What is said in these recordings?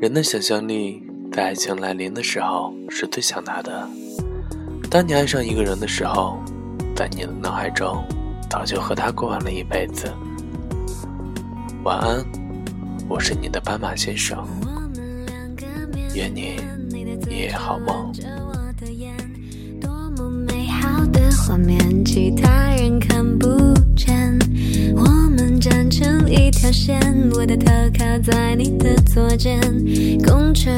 人的想象力在爱情来临的时候是最强大的。当你爱上一个人的时候，在你的脑海中早就和他过完了一辈子。晚安，我是你的斑马先生。愿你一夜好梦。的头靠在你的左肩。公车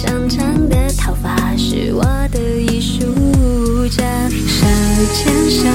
长长的头发，是我的艺术家。手牵手，